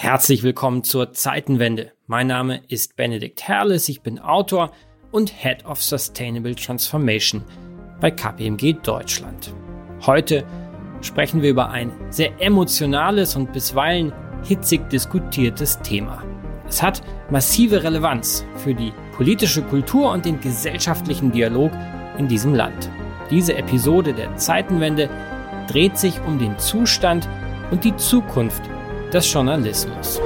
Herzlich willkommen zur Zeitenwende. Mein Name ist Benedikt Herles, ich bin Autor und Head of Sustainable Transformation bei KPMG Deutschland. Heute sprechen wir über ein sehr emotionales und bisweilen hitzig diskutiertes Thema. Es hat massive Relevanz für die politische Kultur und den gesellschaftlichen Dialog in diesem Land. Diese Episode der Zeitenwende dreht sich um den Zustand und die Zukunft des Journalismus.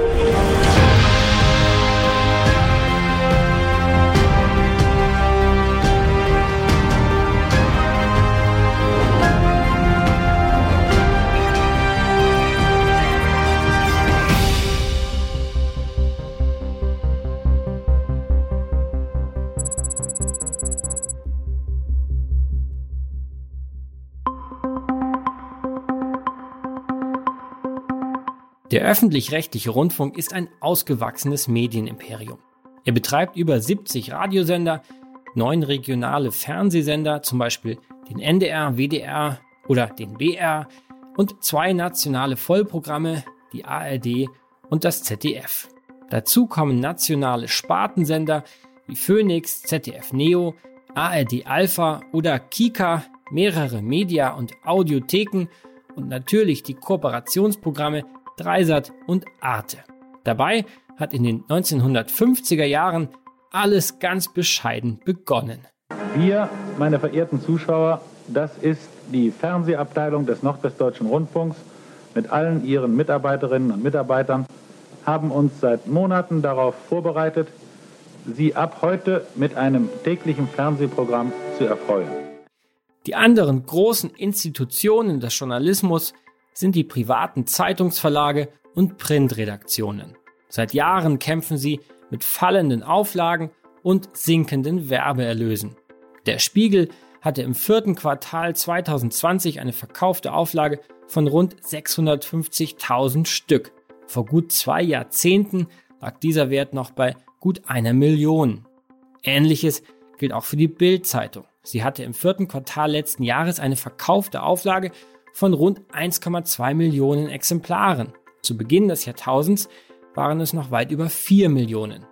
Der öffentlich-rechtliche Rundfunk ist ein ausgewachsenes Medienimperium. Er betreibt über 70 Radiosender, neun regionale Fernsehsender, zum Beispiel den NDR, WDR oder den BR und zwei nationale Vollprogramme, die ARD und das ZDF. Dazu kommen nationale Spartensender wie Phoenix, ZDF Neo, ARD Alpha oder Kika, mehrere Media- und Audiotheken und natürlich die Kooperationsprogramme Dreisat und Arte. Dabei hat in den 1950er Jahren alles ganz bescheiden begonnen. Wir, meine verehrten Zuschauer, das ist die Fernsehabteilung des Nordwestdeutschen Rundfunks mit allen ihren Mitarbeiterinnen und Mitarbeitern, haben uns seit Monaten darauf vorbereitet, Sie ab heute mit einem täglichen Fernsehprogramm zu erfreuen. Die anderen großen Institutionen des Journalismus sind die privaten Zeitungsverlage und Printredaktionen. Seit Jahren kämpfen sie mit fallenden Auflagen und sinkenden Werbeerlösen. Der Spiegel hatte im vierten Quartal 2020 eine verkaufte Auflage von rund 650.000 Stück. Vor gut zwei Jahrzehnten lag dieser Wert noch bei gut einer Million. Ähnliches gilt auch für die Bild-Zeitung. Sie hatte im vierten Quartal letzten Jahres eine verkaufte Auflage von rund 1,2 Millionen Exemplaren. Zu Beginn des Jahrtausends waren es noch weit über 4 Millionen.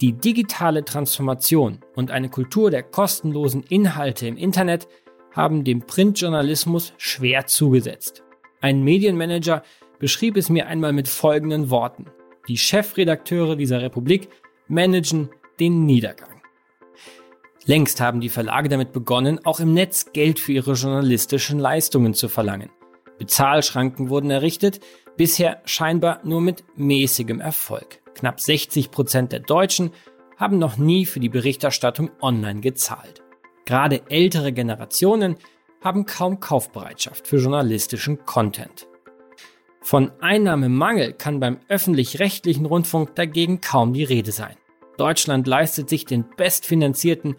Die digitale Transformation und eine Kultur der kostenlosen Inhalte im Internet haben dem Printjournalismus schwer zugesetzt. Ein Medienmanager beschrieb es mir einmal mit folgenden Worten. Die Chefredakteure dieser Republik managen den Niedergang. Längst haben die Verlage damit begonnen, auch im Netz Geld für ihre journalistischen Leistungen zu verlangen. Bezahlschranken wurden errichtet, bisher scheinbar nur mit mäßigem Erfolg. Knapp 60 Prozent der Deutschen haben noch nie für die Berichterstattung online gezahlt. Gerade ältere Generationen haben kaum Kaufbereitschaft für journalistischen Content. Von Einnahmemangel kann beim öffentlich-rechtlichen Rundfunk dagegen kaum die Rede sein. Deutschland leistet sich den bestfinanzierten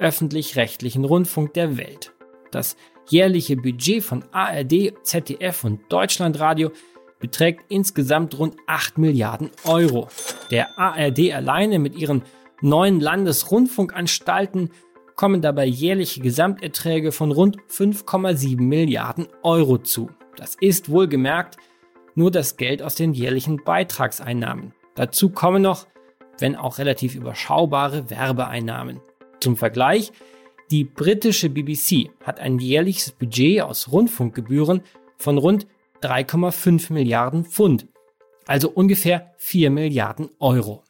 öffentlich-rechtlichen Rundfunk der Welt. Das jährliche Budget von ARD, ZDF und Deutschlandradio beträgt insgesamt rund 8 Milliarden Euro. Der ARD alleine mit ihren neuen Landesrundfunkanstalten kommen dabei jährliche Gesamterträge von rund 5,7 Milliarden Euro zu. Das ist wohlgemerkt nur das Geld aus den jährlichen Beitragseinnahmen. Dazu kommen noch wenn auch relativ überschaubare Werbeeinnahmen. Zum Vergleich, die britische BBC hat ein jährliches Budget aus Rundfunkgebühren von rund 3,5 Milliarden Pfund, also ungefähr 4 Milliarden Euro.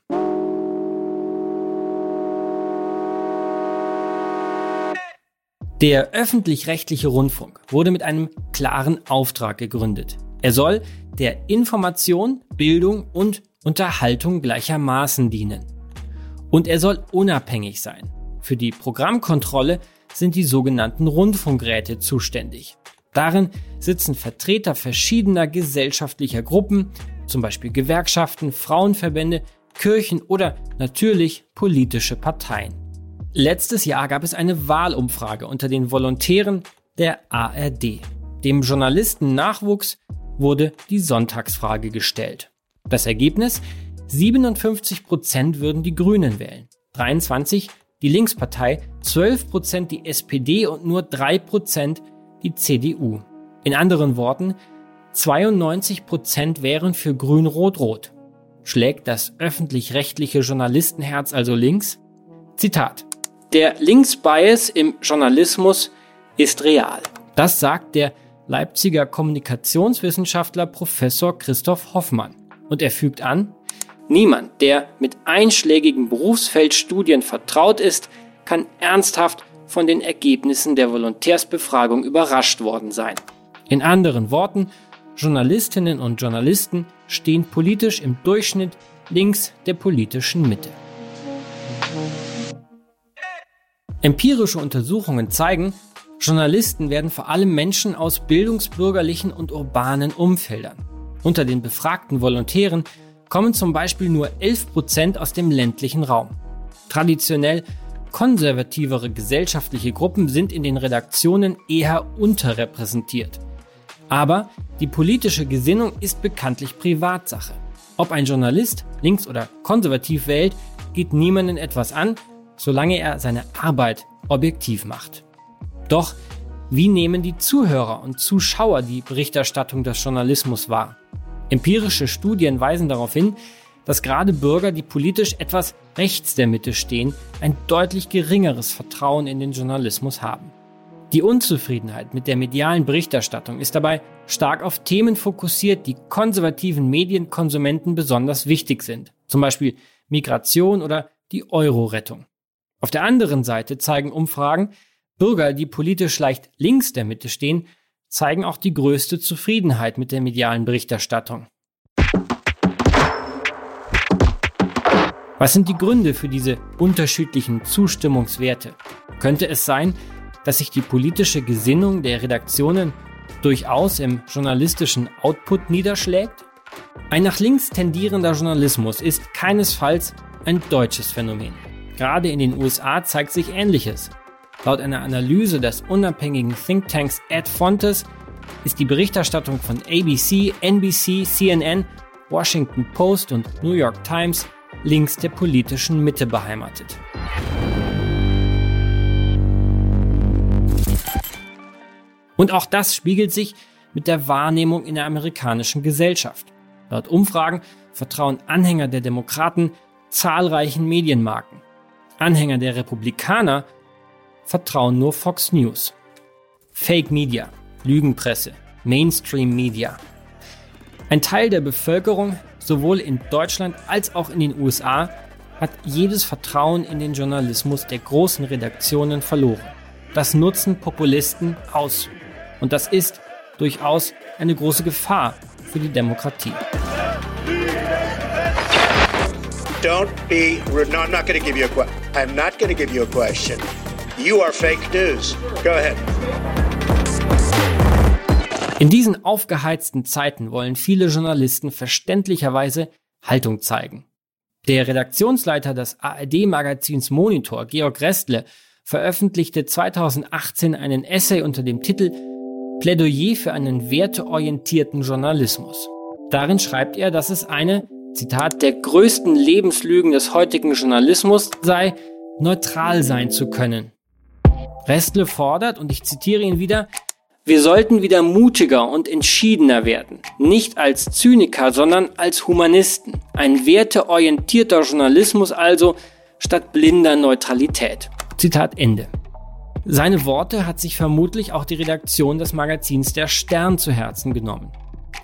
Der öffentlich-rechtliche Rundfunk wurde mit einem klaren Auftrag gegründet. Er soll der Information, Bildung und Unterhaltung gleichermaßen dienen. Und er soll unabhängig sein. Für die Programmkontrolle sind die sogenannten Rundfunkräte zuständig. Darin sitzen Vertreter verschiedener gesellschaftlicher Gruppen, zum Beispiel Gewerkschaften, Frauenverbände, Kirchen oder natürlich politische Parteien. Letztes Jahr gab es eine Wahlumfrage unter den Volontären der ARD. Dem Journalisten Nachwuchs wurde die Sonntagsfrage gestellt. Das Ergebnis? 57 Prozent würden die Grünen wählen, 23 die Linkspartei, 12 Prozent die SPD und nur 3 Prozent die CDU. In anderen Worten, 92 Prozent wären für Grün-Rot-Rot. Schlägt das öffentlich-rechtliche Journalistenherz also links? Zitat. Der Linksbias im Journalismus ist real. Das sagt der Leipziger Kommunikationswissenschaftler Professor Christoph Hoffmann. Und er fügt an, niemand, der mit einschlägigen Berufsfeldstudien vertraut ist, kann ernsthaft von den Ergebnissen der Volontärsbefragung überrascht worden sein. In anderen Worten, Journalistinnen und Journalisten stehen politisch im Durchschnitt links der politischen Mitte. Empirische Untersuchungen zeigen, Journalisten werden vor allem Menschen aus bildungsbürgerlichen und urbanen Umfeldern. Unter den befragten Volontären kommen zum Beispiel nur 11 Prozent aus dem ländlichen Raum. Traditionell konservativere gesellschaftliche Gruppen sind in den Redaktionen eher unterrepräsentiert. Aber die politische Gesinnung ist bekanntlich Privatsache. Ob ein Journalist links oder konservativ wählt, geht niemanden etwas an, solange er seine Arbeit objektiv macht. Doch wie nehmen die Zuhörer und Zuschauer die Berichterstattung des Journalismus wahr? Empirische Studien weisen darauf hin, dass gerade Bürger, die politisch etwas rechts der Mitte stehen, ein deutlich geringeres Vertrauen in den Journalismus haben. Die Unzufriedenheit mit der medialen Berichterstattung ist dabei stark auf Themen fokussiert, die konservativen Medienkonsumenten besonders wichtig sind, zum Beispiel Migration oder die Euro-Rettung. Auf der anderen Seite zeigen Umfragen, Bürger, die politisch leicht links der Mitte stehen, zeigen auch die größte Zufriedenheit mit der medialen Berichterstattung. Was sind die Gründe für diese unterschiedlichen Zustimmungswerte? Könnte es sein, dass sich die politische Gesinnung der Redaktionen durchaus im journalistischen Output niederschlägt? Ein nach links tendierender Journalismus ist keinesfalls ein deutsches Phänomen. Gerade in den USA zeigt sich Ähnliches. Laut einer Analyse des unabhängigen Thinktanks Ad Fontes ist die Berichterstattung von ABC, NBC, CNN, Washington Post und New York Times links der politischen Mitte beheimatet. Und auch das spiegelt sich mit der Wahrnehmung in der amerikanischen Gesellschaft. Laut Umfragen vertrauen Anhänger der Demokraten zahlreichen Medienmarken. Anhänger der Republikaner vertrauen nur Fox News. Fake Media, Lügenpresse, Mainstream Media. Ein Teil der Bevölkerung, sowohl in Deutschland als auch in den USA, hat jedes Vertrauen in den Journalismus der großen Redaktionen verloren. Das nutzen Populisten aus. Und das ist durchaus eine große Gefahr für die Demokratie. Don't be rude. No, I'm not going to give you a question. I'm not going to give you a question. You are fake news. Go ahead. In diesen aufgeheizten Zeiten wollen viele Journalisten verständlicherweise Haltung zeigen. Der Redaktionsleiter des ARD-Magazins Monitor, Georg Restle, veröffentlichte 2018 einen Essay unter dem Titel Plädoyer für einen werteorientierten Journalismus. Darin schreibt er, dass es eine, Zitat, der größten Lebenslügen des heutigen Journalismus sei, neutral sein zu können. Restle fordert, und ich zitiere ihn wieder, wir sollten wieder mutiger und entschiedener werden. Nicht als Zyniker, sondern als Humanisten. Ein werteorientierter Journalismus also statt blinder Neutralität. Zitat Ende. Seine Worte hat sich vermutlich auch die Redaktion des Magazins Der Stern zu Herzen genommen.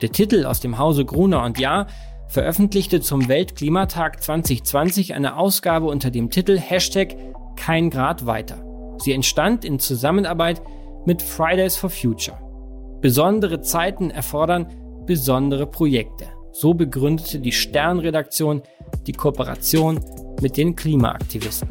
Der Titel aus dem Hause Gruner und Jahr veröffentlichte zum Weltklimatag 2020 eine Ausgabe unter dem Titel Hashtag Kein Grad weiter. Sie entstand in Zusammenarbeit mit Fridays for Future. Besondere Zeiten erfordern besondere Projekte. So begründete die Sternredaktion die Kooperation mit den Klimaaktivisten.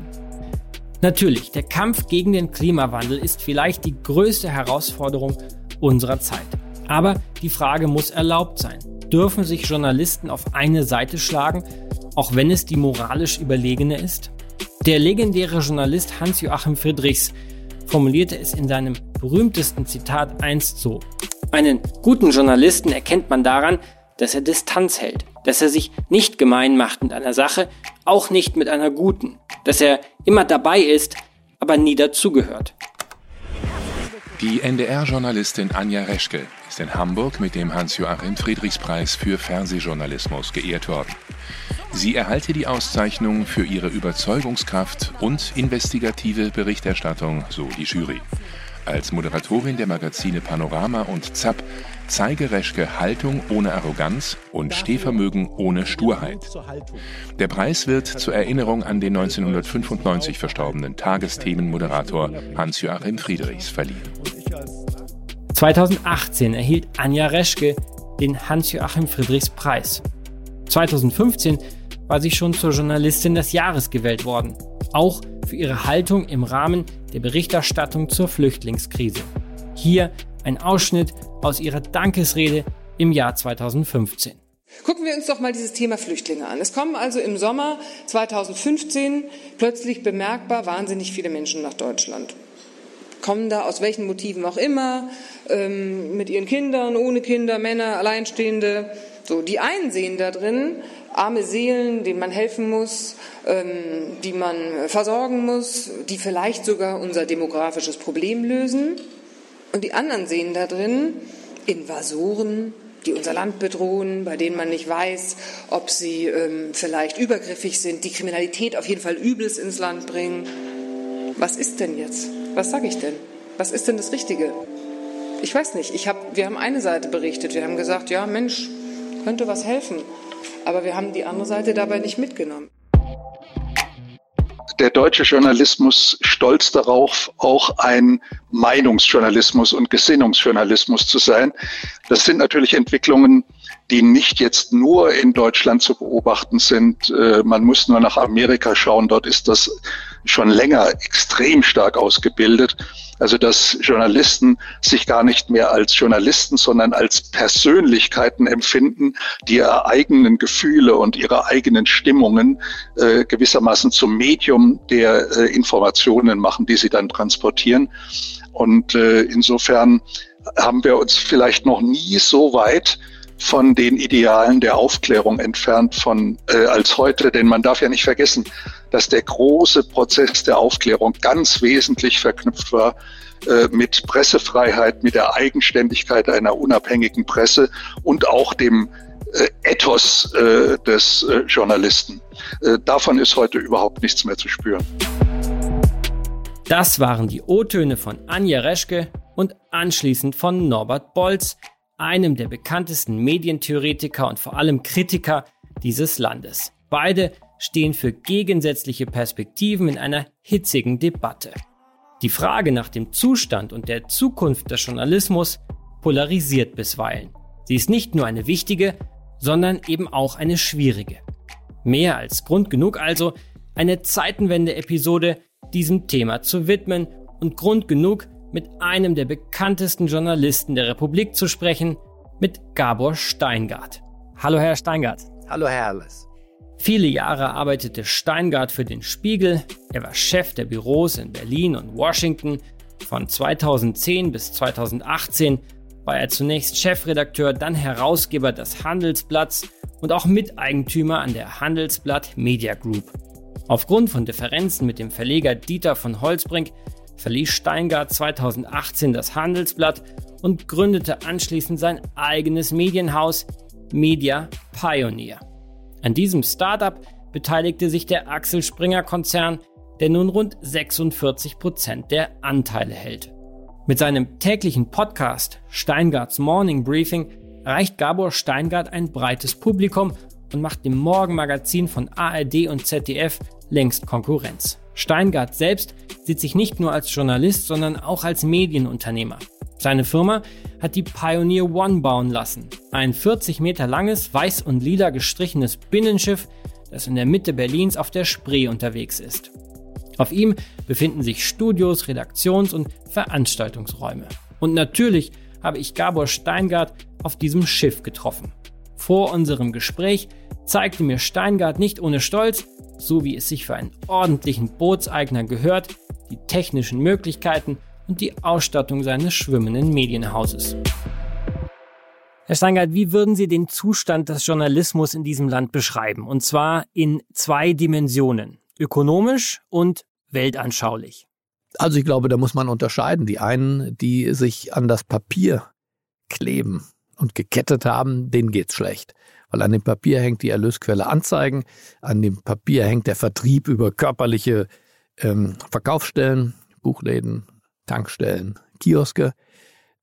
Natürlich, der Kampf gegen den Klimawandel ist vielleicht die größte Herausforderung unserer Zeit. Aber die Frage muss erlaubt sein. Dürfen sich Journalisten auf eine Seite schlagen, auch wenn es die moralisch überlegene ist? Der legendäre Journalist Hans-Joachim Friedrichs formulierte es in seinem berühmtesten Zitat einst so. Einen guten Journalisten erkennt man daran, dass er Distanz hält, dass er sich nicht gemein macht mit einer Sache, auch nicht mit einer guten, dass er immer dabei ist, aber nie dazugehört. Die NDR-Journalistin Anja Reschke ist in Hamburg mit dem Hans-Joachim Friedrichspreis für Fernsehjournalismus geehrt worden. Sie erhalte die Auszeichnung für ihre Überzeugungskraft und investigative Berichterstattung, so die Jury. Als Moderatorin der Magazine Panorama und Zapp zeige Reschke Haltung ohne Arroganz und Stehvermögen ohne Sturheit. Der Preis wird zur Erinnerung an den 1995 verstorbenen Tagesthemenmoderator Hans-Joachim Friedrichs verliehen. 2018 erhielt Anja Reschke den Hans-Joachim Friedrichs Preis. 2015 war sie schon zur Journalistin des Jahres gewählt worden, auch für ihre Haltung im Rahmen der Berichterstattung zur Flüchtlingskrise. Hier ein Ausschnitt aus ihrer Dankesrede im Jahr 2015. Gucken wir uns doch mal dieses Thema Flüchtlinge an. Es kommen also im Sommer 2015 plötzlich bemerkbar wahnsinnig viele Menschen nach Deutschland. Kommen da aus welchen Motiven auch immer, ähm, mit ihren Kindern, ohne Kinder, Männer, Alleinstehende. So, die einen sehen da drin arme Seelen, denen man helfen muss, ähm, die man versorgen muss, die vielleicht sogar unser demografisches Problem lösen. Und die anderen sehen da drin Invasoren, die unser Land bedrohen, bei denen man nicht weiß, ob sie ähm, vielleicht übergriffig sind, die Kriminalität auf jeden Fall Übles ins Land bringen. Was ist denn jetzt? Was sage ich denn? Was ist denn das Richtige? Ich weiß nicht. Ich hab, wir haben eine Seite berichtet. Wir haben gesagt, ja, Mensch, könnte was helfen. Aber wir haben die andere Seite dabei nicht mitgenommen der deutsche Journalismus stolz darauf, auch ein Meinungsjournalismus und Gesinnungsjournalismus zu sein. Das sind natürlich Entwicklungen, die nicht jetzt nur in Deutschland zu beobachten sind. Äh, man muss nur nach Amerika schauen. Dort ist das schon länger extrem stark ausgebildet. Also dass Journalisten sich gar nicht mehr als Journalisten, sondern als Persönlichkeiten empfinden, die ihre eigenen Gefühle und ihre eigenen Stimmungen äh, gewissermaßen zum Medium der äh, Informationen machen, die sie dann transportieren. Und äh, insofern haben wir uns vielleicht noch nie so weit von den Idealen der Aufklärung entfernt von äh, als heute, denn man darf ja nicht vergessen, dass der große Prozess der Aufklärung ganz wesentlich verknüpft war äh, mit Pressefreiheit, mit der Eigenständigkeit einer unabhängigen Presse und auch dem äh, Ethos äh, des Journalisten. Davon ist heute überhaupt nichts mehr zu spüren. Das waren die O-Töne von Anja Reschke und anschließend von Norbert Bolz, einem der bekanntesten Medientheoretiker und vor allem Kritiker dieses Landes. Beide stehen für gegensätzliche Perspektiven in einer hitzigen Debatte. Die Frage nach dem Zustand und der Zukunft des Journalismus polarisiert bisweilen. Sie ist nicht nur eine wichtige, sondern eben auch eine schwierige. Mehr als Grund genug also, eine Zeitenwende-Episode diesem Thema zu widmen und Grund genug, mit einem der bekanntesten Journalisten der Republik zu sprechen, mit Gabor Steingart. Hallo, Herr Steingart. Hallo, Herr Herles. Viele Jahre arbeitete Steingart für den Spiegel. Er war Chef der Büros in Berlin und Washington. Von 2010 bis 2018 war er zunächst Chefredakteur, dann Herausgeber des Handelsblatts und auch Miteigentümer an der Handelsblatt Media Group. Aufgrund von Differenzen mit dem Verleger Dieter von Holzbrink verließ Steingart 2018 das Handelsblatt und gründete anschließend sein eigenes Medienhaus Media Pioneer. An diesem Startup beteiligte sich der Axel Springer Konzern, der nun rund 46 Prozent der Anteile hält. Mit seinem täglichen Podcast Steingarts Morning Briefing erreicht Gabor Steingart ein breites Publikum und macht dem Morgenmagazin von ARD und ZDF längst Konkurrenz. Steingart selbst sieht sich nicht nur als Journalist, sondern auch als Medienunternehmer. Seine Firma hat die Pioneer One bauen lassen. Ein 40 Meter langes, weiß und lila gestrichenes Binnenschiff, das in der Mitte Berlins auf der Spree unterwegs ist. Auf ihm befinden sich Studios, Redaktions- und Veranstaltungsräume. Und natürlich habe ich Gabor Steingart auf diesem Schiff getroffen. Vor unserem Gespräch zeigte mir Steingart nicht ohne Stolz, so wie es sich für einen ordentlichen Bootseigner gehört, die technischen Möglichkeiten und die Ausstattung seines schwimmenden Medienhauses. Herr Steingart, wie würden Sie den Zustand des Journalismus in diesem Land beschreiben? Und zwar in zwei Dimensionen, ökonomisch und weltanschaulich. Also ich glaube, da muss man unterscheiden. Die einen, die sich an das Papier kleben und gekettet haben, denen geht's schlecht. Weil an dem Papier hängt die Erlösquelle Anzeigen, an dem Papier hängt der Vertrieb über körperliche ähm, Verkaufsstellen, Buchläden, Tankstellen, Kioske,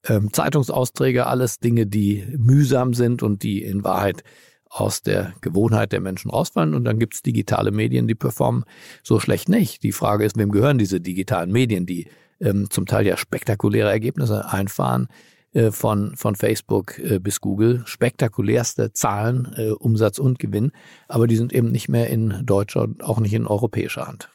ähm, Zeitungsausträge, alles Dinge, die mühsam sind und die in Wahrheit aus der Gewohnheit der Menschen rausfallen. Und dann gibt's digitale Medien, die performen so schlecht nicht. Die Frage ist, wem gehören diese digitalen Medien, die ähm, zum Teil ja spektakuläre Ergebnisse einfahren, äh, von, von Facebook äh, bis Google. Spektakulärste Zahlen, äh, Umsatz und Gewinn. Aber die sind eben nicht mehr in deutscher und auch nicht in europäischer Hand.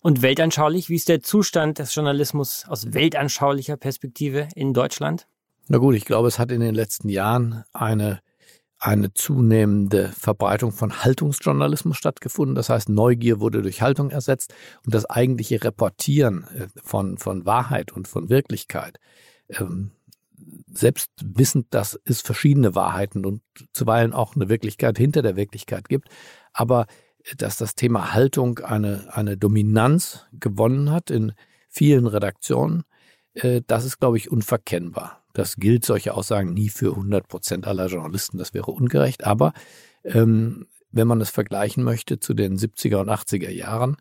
Und weltanschaulich, wie ist der Zustand des Journalismus aus weltanschaulicher Perspektive in Deutschland? Na gut, ich glaube, es hat in den letzten Jahren eine eine zunehmende Verbreitung von Haltungsjournalismus stattgefunden. Das heißt, Neugier wurde durch Haltung ersetzt und das eigentliche Reportieren äh, von, von Wahrheit und von Wirklichkeit, ähm, selbst wissend, dass es verschiedene Wahrheiten und zuweilen auch eine Wirklichkeit hinter der Wirklichkeit gibt, aber dass das Thema Haltung eine, eine Dominanz gewonnen hat in vielen Redaktionen, äh, das ist, glaube ich, unverkennbar. Das gilt solche Aussagen nie für 100 Prozent aller Journalisten. Das wäre ungerecht. Aber ähm, wenn man es vergleichen möchte zu den 70er und 80er Jahren,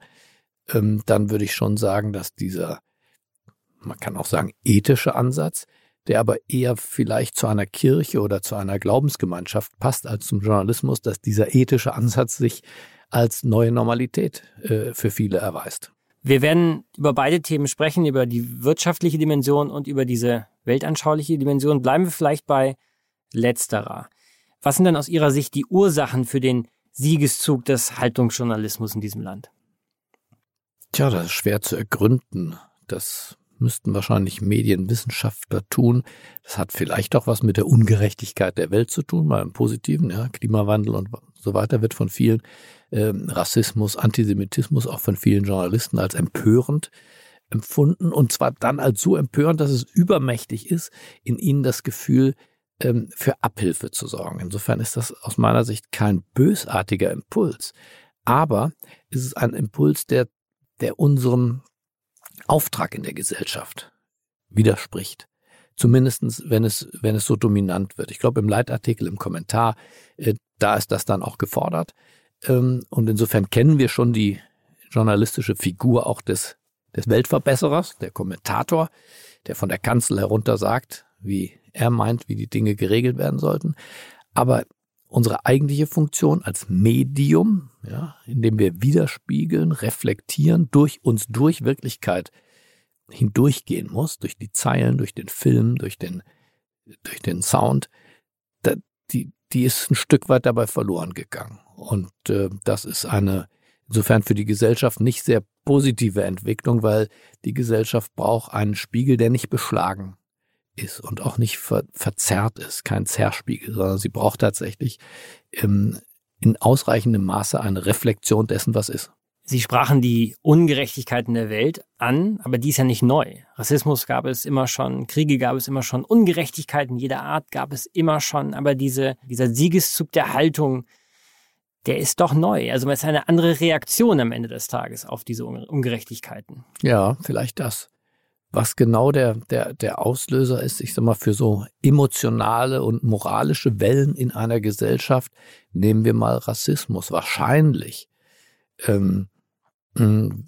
ähm, dann würde ich schon sagen, dass dieser, man kann auch sagen, ethische Ansatz, der aber eher vielleicht zu einer Kirche oder zu einer Glaubensgemeinschaft passt als zum Journalismus, dass dieser ethische Ansatz sich als neue Normalität äh, für viele erweist. Wir werden über beide Themen sprechen, über die wirtschaftliche Dimension und über diese weltanschauliche Dimension. Bleiben wir vielleicht bei letzterer. Was sind denn aus Ihrer Sicht die Ursachen für den Siegeszug des Haltungsjournalismus in diesem Land? Tja, das ist schwer zu ergründen. Das müssten wahrscheinlich Medienwissenschaftler tun. Das hat vielleicht auch was mit der Ungerechtigkeit der Welt zu tun, mal im Positiven, ja, Klimawandel und so weiter wird von vielen äh, Rassismus, Antisemitismus auch von vielen Journalisten als empörend empfunden und zwar dann als so empörend, dass es übermächtig ist, in ihnen das Gefühl ähm, für Abhilfe zu sorgen. Insofern ist das aus meiner Sicht kein bösartiger Impuls, aber es ist ein Impuls, der, der unserem Auftrag in der Gesellschaft widerspricht. Zumindestens, wenn es, wenn es so dominant wird. Ich glaube, im Leitartikel, im Kommentar, äh, da ist das dann auch gefordert. Ähm, und insofern kennen wir schon die journalistische Figur auch des, des Weltverbesserers, der Kommentator, der von der Kanzel herunter sagt, wie er meint, wie die Dinge geregelt werden sollten. Aber unsere eigentliche Funktion als Medium, ja, in dem wir widerspiegeln, reflektieren, durch uns durch Wirklichkeit hindurchgehen muss, durch die Zeilen, durch den Film, durch den, durch den Sound, da, die, die ist ein Stück weit dabei verloren gegangen. Und äh, das ist eine insofern für die Gesellschaft nicht sehr positive Entwicklung, weil die Gesellschaft braucht einen Spiegel, der nicht beschlagen ist und auch nicht ver verzerrt ist, kein Zerrspiegel, sondern sie braucht tatsächlich ähm, in ausreichendem Maße eine Reflexion dessen, was ist. Sie sprachen die Ungerechtigkeiten der Welt an, aber die ist ja nicht neu. Rassismus gab es immer schon, Kriege gab es immer schon, Ungerechtigkeiten jeder Art gab es immer schon, aber diese, dieser Siegeszug der Haltung, der ist doch neu. Also es ist eine andere Reaktion am Ende des Tages auf diese Ungerechtigkeiten. Ja, vielleicht das. Was genau der, der, der Auslöser ist, ich sag mal, für so emotionale und moralische Wellen in einer Gesellschaft, nehmen wir mal Rassismus. Wahrscheinlich ähm, hm.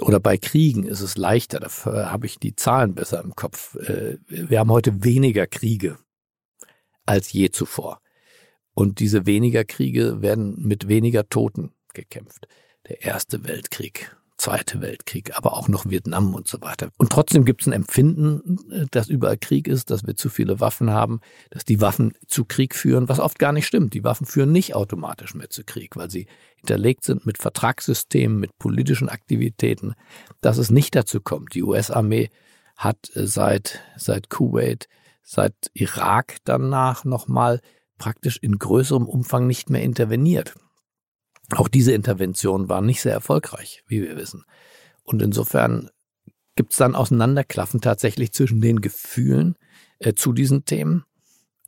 Oder bei Kriegen ist es leichter, dafür habe ich die Zahlen besser im Kopf. Äh, wir haben heute weniger Kriege als je zuvor. Und diese weniger Kriege werden mit weniger Toten gekämpft. Der Erste Weltkrieg, Zweite Weltkrieg, aber auch noch Vietnam und so weiter. Und trotzdem gibt es ein Empfinden, äh, dass überall Krieg ist, dass wir zu viele Waffen haben, dass die Waffen zu Krieg führen, was oft gar nicht stimmt. Die Waffen führen nicht automatisch mehr zu Krieg, weil sie hinterlegt sind mit Vertragssystemen, mit politischen Aktivitäten, dass es nicht dazu kommt. Die US-Armee hat äh, seit, seit Kuwait, seit Irak danach nochmal praktisch in größerem Umfang nicht mehr interveniert. Auch diese Interventionen waren nicht sehr erfolgreich, wie wir wissen. Und insofern gibt es dann Auseinanderklaffen tatsächlich zwischen den Gefühlen äh, zu diesen Themen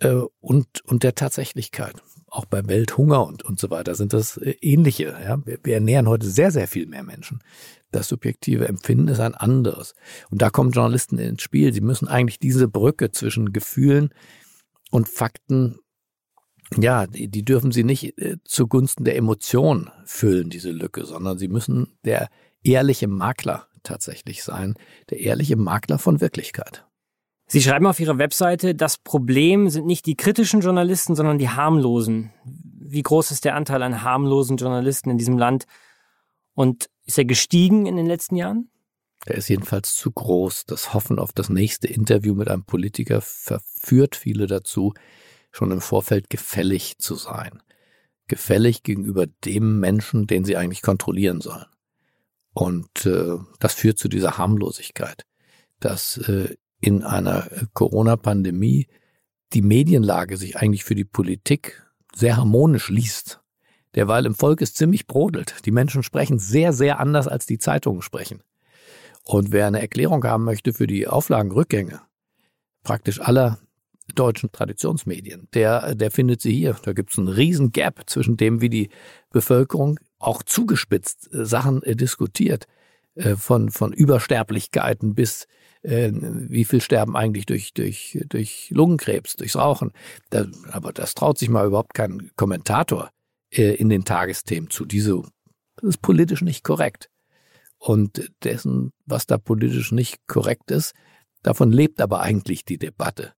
äh, und, und der Tatsächlichkeit. auch bei Welthunger und, und so weiter sind das äh, ähnliche. Ja? Wir, wir ernähren heute sehr, sehr viel mehr Menschen. Das subjektive Empfinden ist ein anderes. Und da kommen Journalisten ins Spiel. Sie müssen eigentlich diese Brücke zwischen Gefühlen und Fakten, ja, die, die dürfen sie nicht äh, zugunsten der Emotion füllen, diese Lücke, sondern sie müssen der ehrliche Makler tatsächlich sein, der ehrliche Makler von Wirklichkeit. Sie schreiben auf Ihrer Webseite, das Problem sind nicht die kritischen Journalisten, sondern die harmlosen. Wie groß ist der Anteil an harmlosen Journalisten in diesem Land? Und ist er gestiegen in den letzten Jahren? Er ist jedenfalls zu groß. Das Hoffen auf das nächste Interview mit einem Politiker verführt viele dazu, schon im Vorfeld gefällig zu sein. Gefällig gegenüber dem Menschen, den sie eigentlich kontrollieren sollen. Und äh, das führt zu dieser Harmlosigkeit, dass äh, in einer Corona-Pandemie die Medienlage sich eigentlich für die Politik sehr harmonisch liest. Derweil im Volk ist ziemlich brodelt. Die Menschen sprechen sehr, sehr anders, als die Zeitungen sprechen. Und wer eine Erklärung haben möchte für die Auflagenrückgänge, praktisch aller deutschen Traditionsmedien, der, der findet sie hier. Da gibt es einen riesen Gap zwischen dem, wie die Bevölkerung auch zugespitzt äh, Sachen äh, diskutiert, äh, von, von Übersterblichkeiten bis äh, wie viel sterben eigentlich durch, durch, durch Lungenkrebs, durchs Rauchen. Da, aber das traut sich mal überhaupt kein Kommentator äh, in den Tagesthemen zu. Diese, das ist politisch nicht korrekt. Und dessen, was da politisch nicht korrekt ist, davon lebt aber eigentlich die Debatte.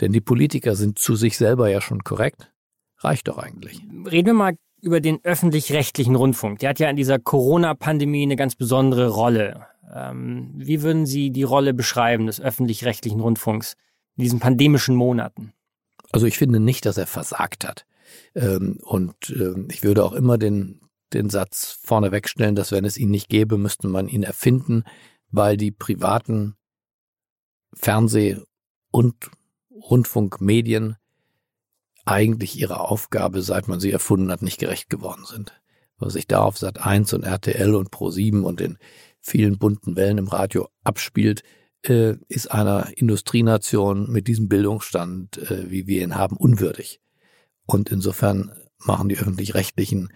Denn die Politiker sind zu sich selber ja schon korrekt. Reicht doch eigentlich. Reden wir mal über den öffentlich-rechtlichen Rundfunk. Der hat ja in dieser Corona-Pandemie eine ganz besondere Rolle. Ähm, wie würden Sie die Rolle beschreiben des öffentlich-rechtlichen Rundfunks in diesen pandemischen Monaten? Also ich finde nicht, dass er versagt hat. Ähm, und ähm, ich würde auch immer den, den Satz vorne wegstellen, dass wenn es ihn nicht gäbe, müsste man ihn erfinden, weil die privaten Fernseh- und Rundfunkmedien eigentlich ihrer Aufgabe, seit man sie erfunden hat, nicht gerecht geworden sind. Was sich da auf Sat 1 und RTL und Pro 7 und den vielen bunten Wellen im Radio abspielt, äh, ist einer Industrienation mit diesem Bildungsstand, äh, wie wir ihn haben, unwürdig. Und insofern machen die öffentlich-rechtlichen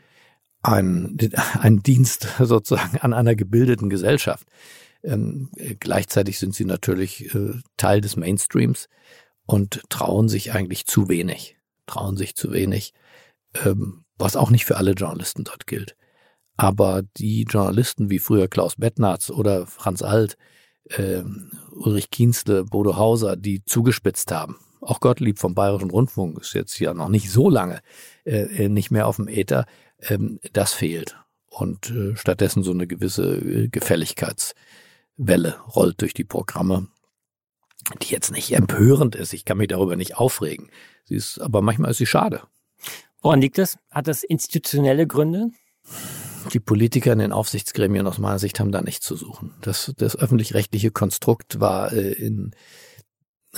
einen, einen Dienst sozusagen an einer gebildeten Gesellschaft. Ähm, gleichzeitig sind sie natürlich äh, Teil des Mainstreams und trauen sich eigentlich zu wenig, trauen sich zu wenig, ähm, was auch nicht für alle Journalisten dort gilt. Aber die Journalisten wie früher Klaus Bettnarz oder Franz Alt, äh, Ulrich Kienzle, Bodo Hauser, die zugespitzt haben. Auch Gottlieb vom Bayerischen Rundfunk ist jetzt ja noch nicht so lange äh, äh nicht mehr auf dem Äther. Ähm, das fehlt. Und äh, stattdessen so eine gewisse äh, Gefälligkeitswelle rollt durch die Programme, die jetzt nicht empörend ist. Ich kann mich darüber nicht aufregen. Sie ist, aber manchmal ist sie schade. Woran liegt das? Hat das institutionelle Gründe? Die Politiker in den Aufsichtsgremien aus meiner Sicht haben da nichts zu suchen. Das, das öffentlich-rechtliche Konstrukt war äh, in,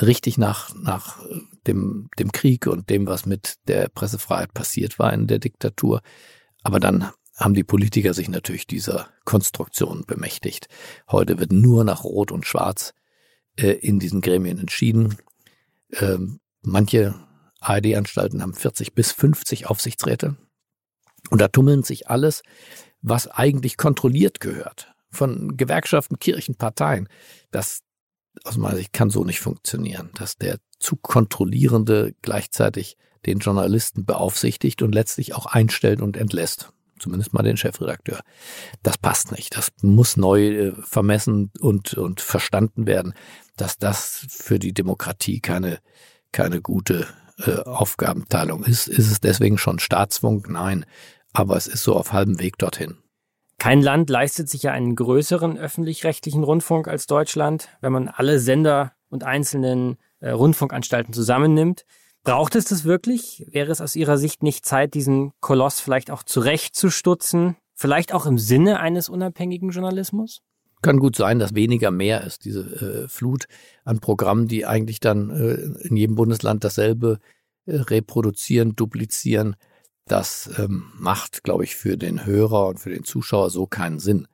richtig nach, nach dem, dem Krieg und dem, was mit der Pressefreiheit passiert war in der Diktatur. Aber dann haben die Politiker sich natürlich dieser Konstruktion bemächtigt. Heute wird nur nach Rot und Schwarz äh, in diesen Gremien entschieden. Ähm, manche ARD-Anstalten haben 40 bis 50 Aufsichtsräte. Und da tummeln sich alles, was eigentlich kontrolliert gehört. Von Gewerkschaften, Kirchen, Parteien. Das, aus meiner Sicht, kann so nicht funktionieren. Dass der zu kontrollierende gleichzeitig den Journalisten beaufsichtigt und letztlich auch einstellt und entlässt. Zumindest mal den Chefredakteur. Das passt nicht. Das muss neu äh, vermessen und, und verstanden werden, dass das für die Demokratie keine, keine gute äh, Aufgabenteilung ist. Ist es deswegen schon Staatsfunk? Nein aber es ist so auf halbem Weg dorthin. Kein Land leistet sich ja einen größeren öffentlich-rechtlichen Rundfunk als Deutschland, wenn man alle Sender und einzelnen äh, Rundfunkanstalten zusammennimmt. Braucht es das wirklich? Wäre es aus Ihrer Sicht nicht Zeit, diesen Koloss vielleicht auch zurechtzustutzen? Vielleicht auch im Sinne eines unabhängigen Journalismus? Kann gut sein, dass weniger mehr ist, diese äh, Flut an Programmen, die eigentlich dann äh, in jedem Bundesland dasselbe äh, reproduzieren, duplizieren das ähm, macht, glaube ich, für den Hörer und für den Zuschauer so keinen Sinn.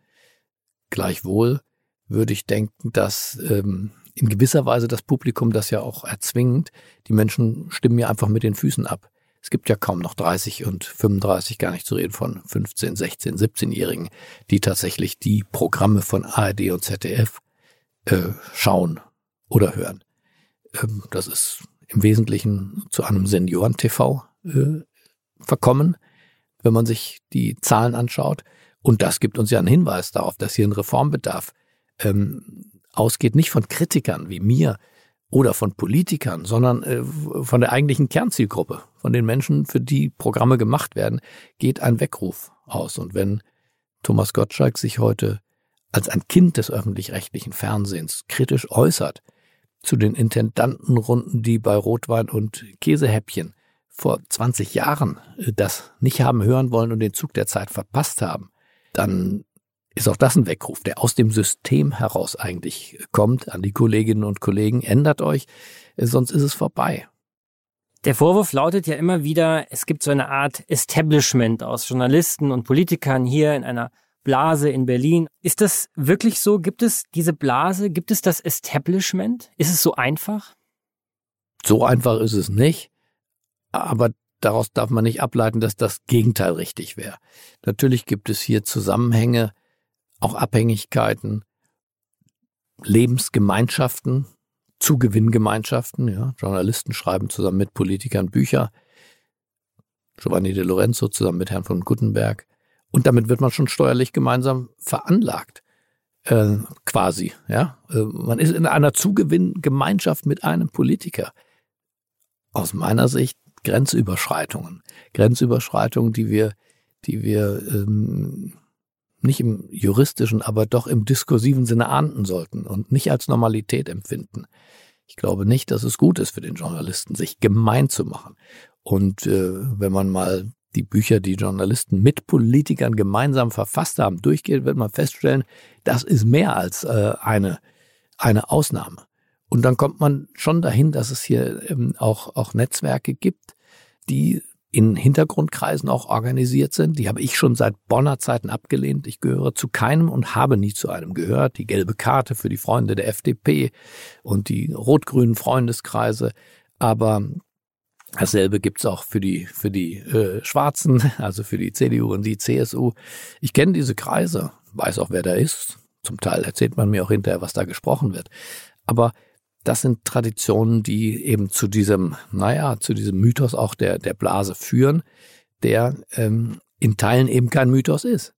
Gleichwohl würde ich denken, dass ähm, in gewisser Weise das Publikum das ja auch erzwingt. Die Menschen stimmen ja einfach mit den Füßen ab. Es gibt ja kaum noch 30 und 35, gar nicht zu reden von 15, 16, 17-Jährigen, die tatsächlich die Programme von ARD und ZDF äh, schauen oder hören. Ähm, das ist im Wesentlichen zu einem Senioren-TV äh, verkommen, wenn man sich die Zahlen anschaut. Und das gibt uns ja einen Hinweis darauf, dass hier ein Reformbedarf ähm, ausgeht, nicht von Kritikern wie mir, oder von Politikern, sondern äh, von der eigentlichen Kernzielgruppe, von den Menschen, für die Programme gemacht werden, geht ein Weckruf aus. Und wenn Thomas Gottschalk sich heute als ein Kind des öffentlich-rechtlichen Fernsehens kritisch äußert zu den Intendantenrunden, die bei Rotwein und Käsehäppchen vor 20 Jahren äh, das nicht haben hören wollen und den Zug der Zeit verpasst haben, dann ist auch das ein Weckruf, der aus dem System heraus eigentlich kommt an die Kolleginnen und Kollegen. Ändert euch, sonst ist es vorbei. Der Vorwurf lautet ja immer wieder, es gibt so eine Art Establishment aus Journalisten und Politikern hier in einer Blase in Berlin. Ist das wirklich so? Gibt es diese Blase? Gibt es das Establishment? Ist es so einfach? So einfach ist es nicht. Aber daraus darf man nicht ableiten, dass das Gegenteil richtig wäre. Natürlich gibt es hier Zusammenhänge, auch Abhängigkeiten, Lebensgemeinschaften, Zugewinngemeinschaften. Ja. Journalisten schreiben zusammen mit Politikern Bücher. Giovanni de Lorenzo zusammen mit Herrn von Guttenberg. Und damit wird man schon steuerlich gemeinsam veranlagt. Äh, quasi, ja. Äh, man ist in einer Zugewinngemeinschaft mit einem Politiker. Aus meiner Sicht Grenzüberschreitungen. Grenzüberschreitungen, die wir, die wir ähm, nicht im juristischen, aber doch im diskursiven Sinne ahnden sollten und nicht als Normalität empfinden. Ich glaube nicht, dass es gut ist für den Journalisten, sich gemein zu machen. Und äh, wenn man mal die Bücher, die Journalisten mit Politikern gemeinsam verfasst haben, durchgeht, wird man feststellen, das ist mehr als äh, eine, eine Ausnahme. Und dann kommt man schon dahin, dass es hier ähm, auch, auch Netzwerke gibt, die in Hintergrundkreisen auch organisiert sind. Die habe ich schon seit Bonner Zeiten abgelehnt. Ich gehöre zu keinem und habe nie zu einem gehört. Die gelbe Karte für die Freunde der FDP und die rot-grünen Freundeskreise. Aber dasselbe gibt's auch für die, für die äh, Schwarzen, also für die CDU und die CSU. Ich kenne diese Kreise, weiß auch, wer da ist. Zum Teil erzählt man mir auch hinterher, was da gesprochen wird. Aber das sind Traditionen, die eben zu diesem, naja, zu diesem Mythos auch der, der Blase führen, der ähm, in Teilen eben kein Mythos ist.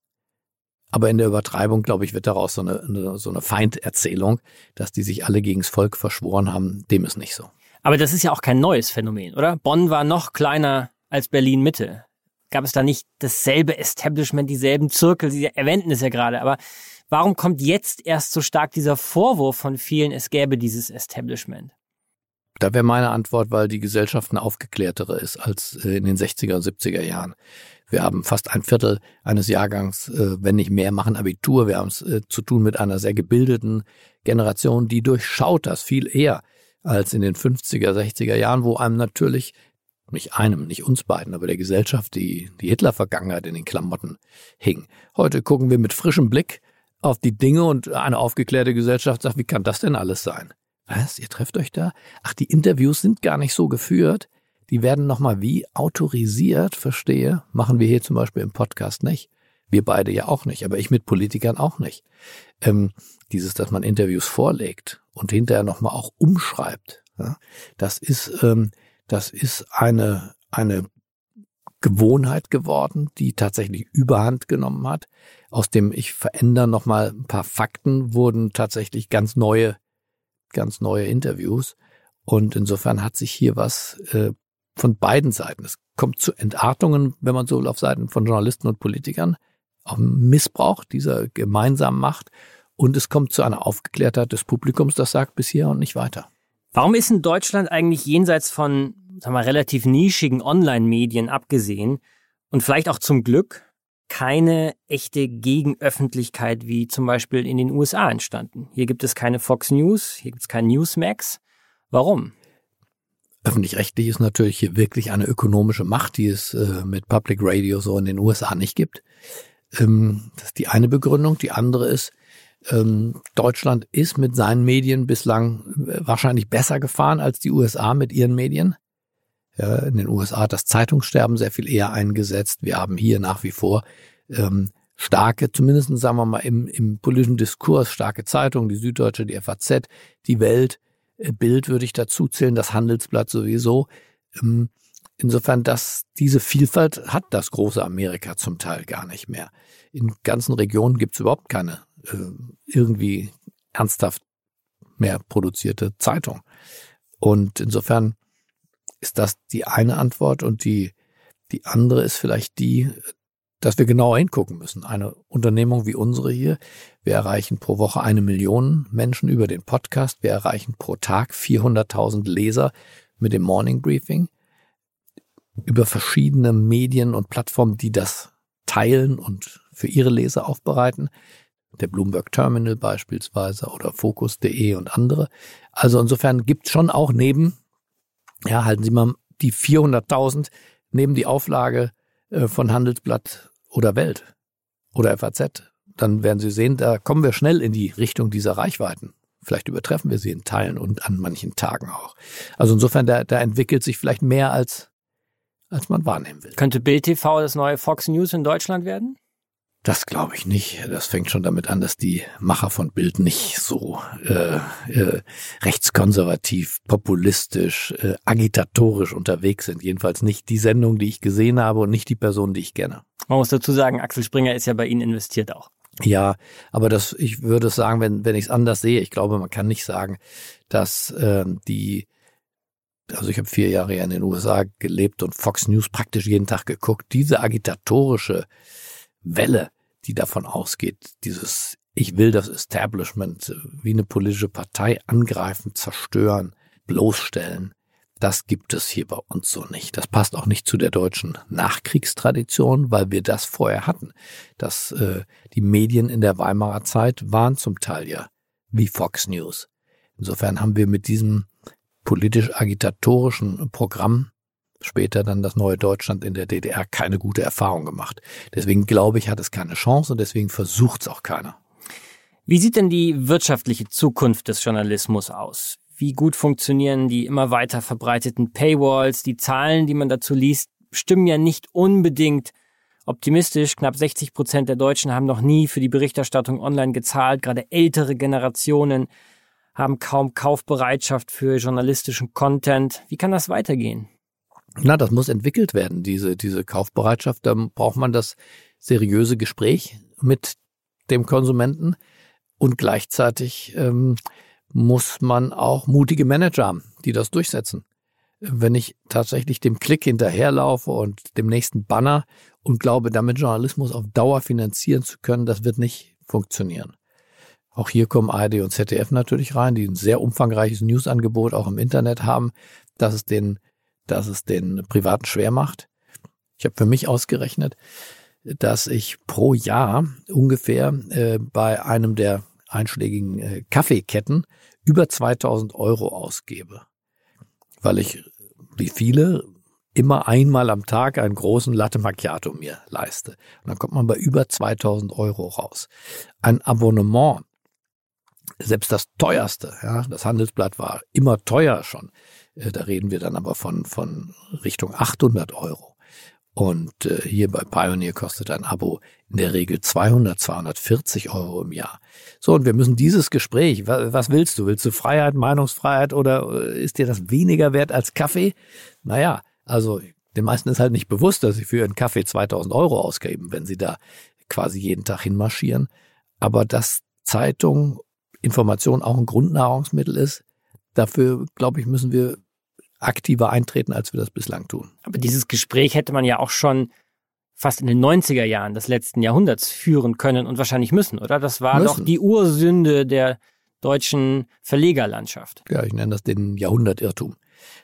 Aber in der Übertreibung, glaube ich, wird daraus so eine, so eine Feinderzählung, dass die sich alle gegens Volk verschworen haben. Dem ist nicht so. Aber das ist ja auch kein neues Phänomen, oder? Bonn war noch kleiner als Berlin Mitte. Gab es da nicht dasselbe Establishment, dieselben Zirkel? Sie erwähnten es ja gerade, aber Warum kommt jetzt erst so stark dieser Vorwurf von vielen, es gäbe dieses Establishment? Da wäre meine Antwort, weil die Gesellschaft eine aufgeklärtere ist als äh, in den 60er und 70er Jahren. Wir haben fast ein Viertel eines Jahrgangs, äh, wenn nicht mehr, machen Abitur. Wir haben es äh, zu tun mit einer sehr gebildeten Generation, die durchschaut das viel eher als in den 50er, 60er Jahren, wo einem natürlich, nicht einem, nicht uns beiden, aber der Gesellschaft, die, die Hitler-Vergangenheit in den Klamotten hing. Heute gucken wir mit frischem Blick auf die Dinge und eine aufgeklärte Gesellschaft sagt, wie kann das denn alles sein? Was? Ihr trefft euch da? Ach, die Interviews sind gar nicht so geführt. Die werden nochmal wie autorisiert, verstehe. Machen wir hier zum Beispiel im Podcast nicht. Wir beide ja auch nicht, aber ich mit Politikern auch nicht. Ähm, dieses, dass man Interviews vorlegt und hinterher nochmal auch umschreibt, ja, das ist, ähm, das ist eine, eine Gewohnheit geworden, die tatsächlich Überhand genommen hat. Aus dem ich verändere nochmal ein paar Fakten wurden tatsächlich ganz neue, ganz neue Interviews. Und insofern hat sich hier was äh, von beiden Seiten. Es kommt zu Entartungen, wenn man so will, auf Seiten von Journalisten und Politikern, auch Missbrauch dieser gemeinsamen Macht. Und es kommt zu einer Aufgeklärtheit des Publikums, das sagt bis hier und nicht weiter. Warum ist in Deutschland eigentlich jenseits von sagen wir, relativ nischigen Online-Medien abgesehen und vielleicht auch zum Glück keine echte Gegenöffentlichkeit wie zum Beispiel in den USA entstanden. Hier gibt es keine Fox News, hier gibt es kein Newsmax. Warum? Öffentlich-rechtlich ist natürlich hier wirklich eine ökonomische Macht, die es äh, mit Public Radio so in den USA nicht gibt. Ähm, das ist die eine Begründung. Die andere ist, ähm, Deutschland ist mit seinen Medien bislang äh, wahrscheinlich besser gefahren als die USA mit ihren Medien. Ja, in den USA hat das Zeitungssterben sehr viel eher eingesetzt. Wir haben hier nach wie vor ähm, starke, zumindest sagen wir mal im, im politischen Diskurs, starke Zeitungen, die Süddeutsche, die FAZ, die Welt, äh, Bild würde ich dazu zählen, das Handelsblatt sowieso. Ähm, insofern, dass diese Vielfalt hat das große Amerika zum Teil gar nicht mehr. In ganzen Regionen gibt es überhaupt keine äh, irgendwie ernsthaft mehr produzierte Zeitung. Und insofern ist das die eine Antwort und die, die andere ist vielleicht die, dass wir genauer hingucken müssen. Eine Unternehmung wie unsere hier, wir erreichen pro Woche eine Million Menschen über den Podcast, wir erreichen pro Tag 400.000 Leser mit dem Morning Briefing über verschiedene Medien und Plattformen, die das teilen und für ihre Leser aufbereiten. Der Bloomberg Terminal beispielsweise oder Focus.de und andere. Also insofern gibt es schon auch neben, ja, halten Sie mal die 400.000 neben die Auflage äh, von Handelsblatt oder Welt oder FAZ, dann werden Sie sehen, da kommen wir schnell in die Richtung dieser Reichweiten. Vielleicht übertreffen wir sie in Teilen und an manchen Tagen auch. Also insofern, da, da entwickelt sich vielleicht mehr als, als man wahrnehmen will. Könnte Bild TV das neue Fox News in Deutschland werden? Das glaube ich nicht. Das fängt schon damit an, dass die Macher von Bild nicht so äh, äh, rechtskonservativ, populistisch, äh, agitatorisch unterwegs sind. Jedenfalls nicht die Sendung, die ich gesehen habe und nicht die Person, die ich kenne. Man muss dazu sagen, Axel Springer ist ja bei Ihnen investiert auch. Ja, aber das, ich würde sagen, wenn, wenn ich es anders sehe, ich glaube, man kann nicht sagen, dass äh, die also ich habe vier Jahre in den USA gelebt und Fox News praktisch jeden Tag geguckt. Diese agitatorische Welle, die davon ausgeht, dieses Ich will das Establishment wie eine politische Partei angreifen, zerstören, bloßstellen, das gibt es hier bei uns so nicht. Das passt auch nicht zu der deutschen Nachkriegstradition, weil wir das vorher hatten. Dass äh, die Medien in der Weimarer Zeit waren zum Teil ja wie Fox News. Insofern haben wir mit diesem politisch agitatorischen Programm später dann das neue Deutschland in der DDR keine gute Erfahrung gemacht. Deswegen glaube ich, hat es keine Chance und deswegen versucht es auch keiner. Wie sieht denn die wirtschaftliche Zukunft des Journalismus aus? Wie gut funktionieren die immer weiter verbreiteten Paywalls? Die Zahlen, die man dazu liest, stimmen ja nicht unbedingt optimistisch. Knapp 60 Prozent der Deutschen haben noch nie für die Berichterstattung online gezahlt. Gerade ältere Generationen haben kaum Kaufbereitschaft für journalistischen Content. Wie kann das weitergehen? Na, das muss entwickelt werden, diese, diese Kaufbereitschaft. Da braucht man das seriöse Gespräch mit dem Konsumenten und gleichzeitig ähm, muss man auch mutige Manager haben, die das durchsetzen. Wenn ich tatsächlich dem Klick hinterherlaufe und dem nächsten Banner und glaube, damit Journalismus auf Dauer finanzieren zu können, das wird nicht funktionieren. Auch hier kommen ARD und ZDF natürlich rein, die ein sehr umfangreiches Newsangebot auch im Internet haben, dass es den dass es den Privaten schwer macht. Ich habe für mich ausgerechnet, dass ich pro Jahr ungefähr äh, bei einem der einschlägigen äh, Kaffeeketten über 2000 Euro ausgebe, weil ich, wie viele, immer einmal am Tag einen großen Latte Macchiato mir leiste. Und dann kommt man bei über 2000 Euro raus. Ein Abonnement, selbst das teuerste, ja, das Handelsblatt war immer teuer schon, da reden wir dann aber von, von Richtung 800 Euro. Und äh, hier bei Pioneer kostet ein Abo in der Regel 200, 240 Euro im Jahr. So, und wir müssen dieses Gespräch, was willst du? Willst du Freiheit, Meinungsfreiheit oder äh, ist dir das weniger wert als Kaffee? Naja, also den meisten ist halt nicht bewusst, dass sie für ihren Kaffee 2000 Euro ausgeben, wenn sie da quasi jeden Tag hinmarschieren. Aber dass Zeitung, Information auch ein Grundnahrungsmittel ist, dafür, glaube ich, müssen wir aktiver eintreten, als wir das bislang tun. Aber dieses Gespräch hätte man ja auch schon fast in den 90er Jahren des letzten Jahrhunderts führen können und wahrscheinlich müssen, oder? Das war müssen. doch die Ursünde der deutschen Verlegerlandschaft. Ja, ich nenne das den Jahrhundertirrtum.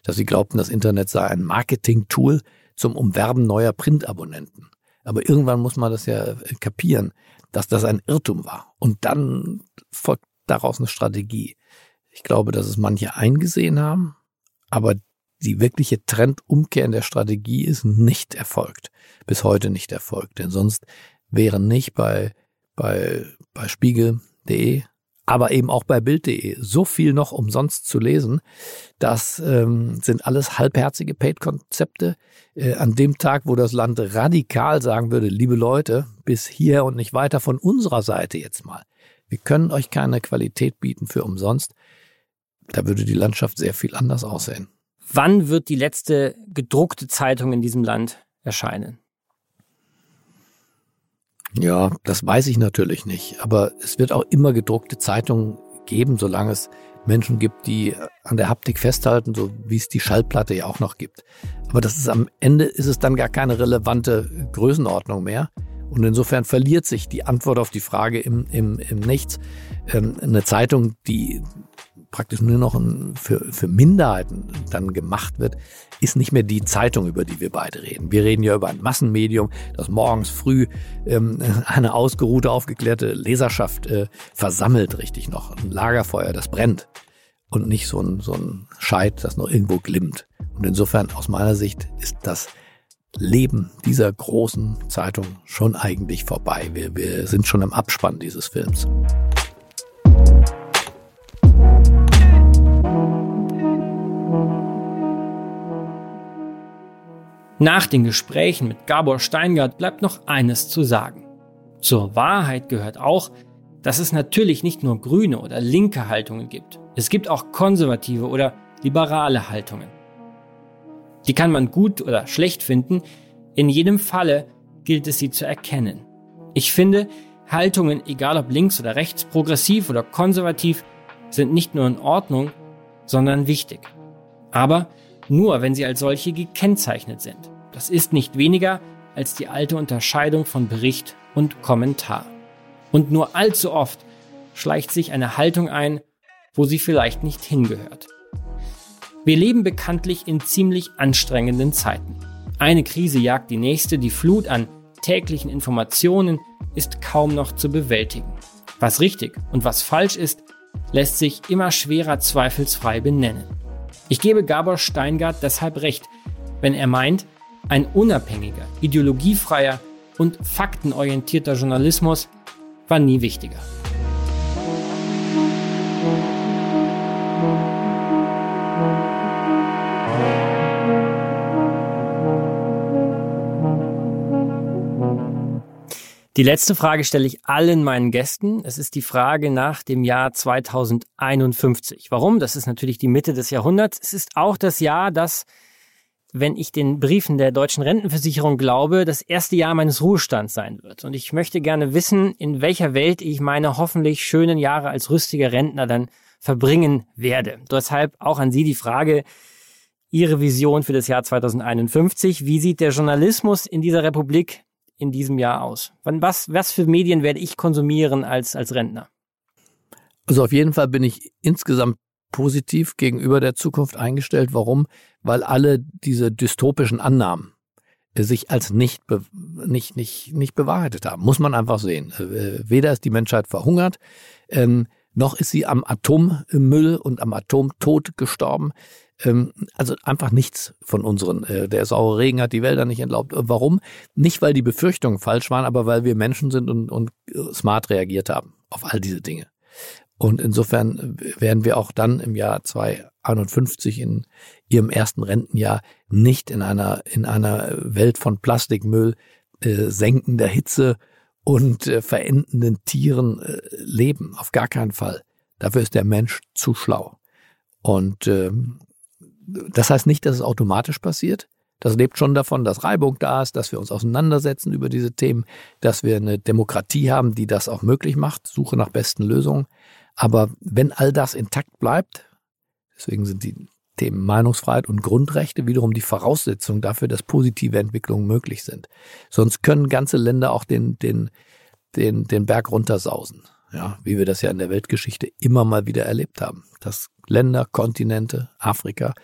Dass sie glaubten, das Internet sei ein Marketing-Tool zum Umwerben neuer Printabonnenten. Aber irgendwann muss man das ja kapieren, dass das ein Irrtum war. Und dann folgt daraus eine Strategie. Ich glaube, dass es manche eingesehen haben, aber die wirkliche Trendumkehr in der Strategie ist nicht erfolgt. Bis heute nicht erfolgt. Denn sonst wären nicht bei, bei, bei Spiegel.de aber eben auch bei Bild.de so viel noch umsonst zu lesen. Das ähm, sind alles halbherzige Paid-Konzepte. Äh, an dem Tag, wo das Land radikal sagen würde, liebe Leute, bis hier und nicht weiter von unserer Seite jetzt mal. Wir können euch keine Qualität bieten für umsonst. Da würde die Landschaft sehr viel anders aussehen. Wann wird die letzte gedruckte Zeitung in diesem Land erscheinen? Ja, das weiß ich natürlich nicht. Aber es wird auch immer gedruckte Zeitungen geben, solange es Menschen gibt, die an der Haptik festhalten, so wie es die Schallplatte ja auch noch gibt. Aber das ist am Ende ist es dann gar keine relevante Größenordnung mehr. Und insofern verliert sich die Antwort auf die Frage im, im, im Nichts. Ähm, eine Zeitung, die praktisch nur noch für, für Minderheiten dann gemacht wird, ist nicht mehr die Zeitung, über die wir beide reden. Wir reden ja über ein Massenmedium, das morgens früh ähm, eine ausgeruhte, aufgeklärte Leserschaft äh, versammelt, richtig noch. Ein Lagerfeuer, das brennt. Und nicht so ein, so ein Scheit, das noch irgendwo glimmt. Und insofern, aus meiner Sicht, ist das Leben dieser großen Zeitung schon eigentlich vorbei. Wir, wir sind schon im Abspann dieses Films. Nach den Gesprächen mit Gabor Steingart bleibt noch eines zu sagen. Zur Wahrheit gehört auch, dass es natürlich nicht nur grüne oder linke Haltungen gibt. Es gibt auch konservative oder liberale Haltungen. Die kann man gut oder schlecht finden. In jedem Falle gilt es sie zu erkennen. Ich finde, Haltungen, egal ob links oder rechts, progressiv oder konservativ, sind nicht nur in Ordnung, sondern wichtig. Aber nur, wenn sie als solche gekennzeichnet sind. Das ist nicht weniger als die alte Unterscheidung von Bericht und Kommentar. Und nur allzu oft schleicht sich eine Haltung ein, wo sie vielleicht nicht hingehört. Wir leben bekanntlich in ziemlich anstrengenden Zeiten. Eine Krise jagt die nächste, die Flut an täglichen Informationen ist kaum noch zu bewältigen. Was richtig und was falsch ist, lässt sich immer schwerer zweifelsfrei benennen. Ich gebe Gabor Steingart deshalb recht, wenn er meint, ein unabhängiger, ideologiefreier und faktenorientierter Journalismus war nie wichtiger. Die letzte Frage stelle ich allen meinen Gästen. Es ist die Frage nach dem Jahr 2051. Warum? Das ist natürlich die Mitte des Jahrhunderts. Es ist auch das Jahr, das wenn ich den Briefen der deutschen Rentenversicherung glaube, das erste Jahr meines Ruhestands sein wird. Und ich möchte gerne wissen, in welcher Welt ich meine hoffentlich schönen Jahre als rüstiger Rentner dann verbringen werde. Deshalb auch an Sie die Frage, Ihre Vision für das Jahr 2051. Wie sieht der Journalismus in dieser Republik in diesem Jahr aus? Was, was für Medien werde ich konsumieren als, als Rentner? Also auf jeden Fall bin ich insgesamt positiv gegenüber der Zukunft eingestellt. Warum? Weil alle diese dystopischen Annahmen sich als nicht, nicht, nicht, nicht bewahrheitet haben. Muss man einfach sehen. Äh, weder ist die Menschheit verhungert, ähm, noch ist sie am Atommüll und am Atomtod gestorben. Ähm, also einfach nichts von unseren. Äh, der saure Regen hat die Wälder nicht entlaubt. Warum? Nicht, weil die Befürchtungen falsch waren, aber weil wir Menschen sind und, und smart reagiert haben auf all diese Dinge. Und insofern werden wir auch dann im Jahr 2051 in ihrem ersten Rentenjahr nicht in einer, in einer Welt von Plastikmüll, äh, senkender Hitze und äh, verendenden Tieren äh, leben. Auf gar keinen Fall. Dafür ist der Mensch zu schlau. Und äh, das heißt nicht, dass es automatisch passiert. Das lebt schon davon, dass Reibung da ist, dass wir uns auseinandersetzen über diese Themen, dass wir eine Demokratie haben, die das auch möglich macht, Suche nach besten Lösungen. Aber wenn all das intakt bleibt, deswegen sind die Themen Meinungsfreiheit und Grundrechte wiederum die Voraussetzung dafür, dass positive Entwicklungen möglich sind. Sonst können ganze Länder auch den, den, den, den Berg runtersausen. Ja, wie wir das ja in der Weltgeschichte immer mal wieder erlebt haben. Dass Länder, Kontinente, Afrika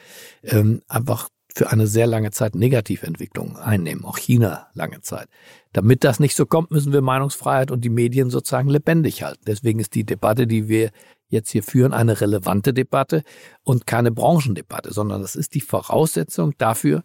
ähm, einfach für eine sehr lange Zeit Negativentwicklungen einnehmen, auch China lange Zeit. Damit das nicht so kommt, müssen wir Meinungsfreiheit und die Medien sozusagen lebendig halten. Deswegen ist die Debatte, die wir jetzt hier führen, eine relevante Debatte und keine Branchendebatte, sondern das ist die Voraussetzung dafür,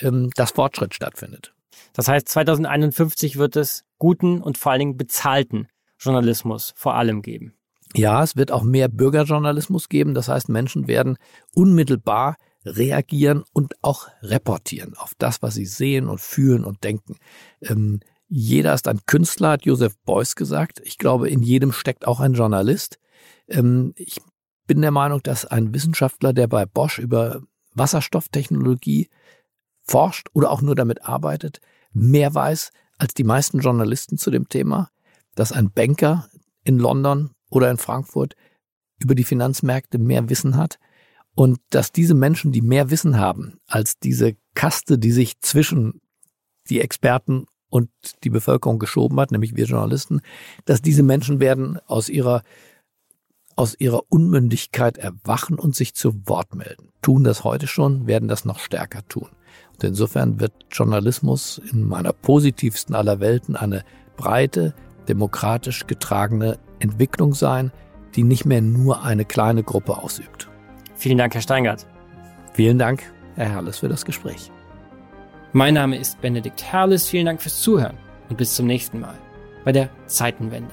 ähm, dass Fortschritt stattfindet. Das heißt, 2051 wird es guten und vor allen Dingen bezahlten Journalismus vor allem geben. Ja, es wird auch mehr Bürgerjournalismus geben. Das heißt, Menschen werden unmittelbar reagieren und auch reportieren auf das, was sie sehen und fühlen und denken. Ähm, jeder ist ein Künstler, hat Joseph Beuys gesagt. Ich glaube, in jedem steckt auch ein Journalist. Ähm, ich bin der Meinung, dass ein Wissenschaftler, der bei Bosch über Wasserstofftechnologie forscht oder auch nur damit arbeitet, mehr weiß als die meisten Journalisten zu dem Thema, dass ein Banker in London oder in Frankfurt über die Finanzmärkte mehr Wissen hat und dass diese Menschen, die mehr Wissen haben als diese Kaste, die sich zwischen die Experten und die Bevölkerung geschoben hat, nämlich wir Journalisten, dass diese Menschen werden aus ihrer aus ihrer Unmündigkeit erwachen und sich zu Wort melden. Tun das heute schon, werden das noch stärker tun. Und insofern wird Journalismus in meiner positivsten aller Welten eine breite, demokratisch getragene Entwicklung sein, die nicht mehr nur eine kleine Gruppe ausübt. Vielen Dank, Herr Steingart. Vielen Dank, Herr Herrles, für das Gespräch. Mein Name ist Benedikt Herrles. Vielen Dank fürs Zuhören und bis zum nächsten Mal bei der Zeitenwende.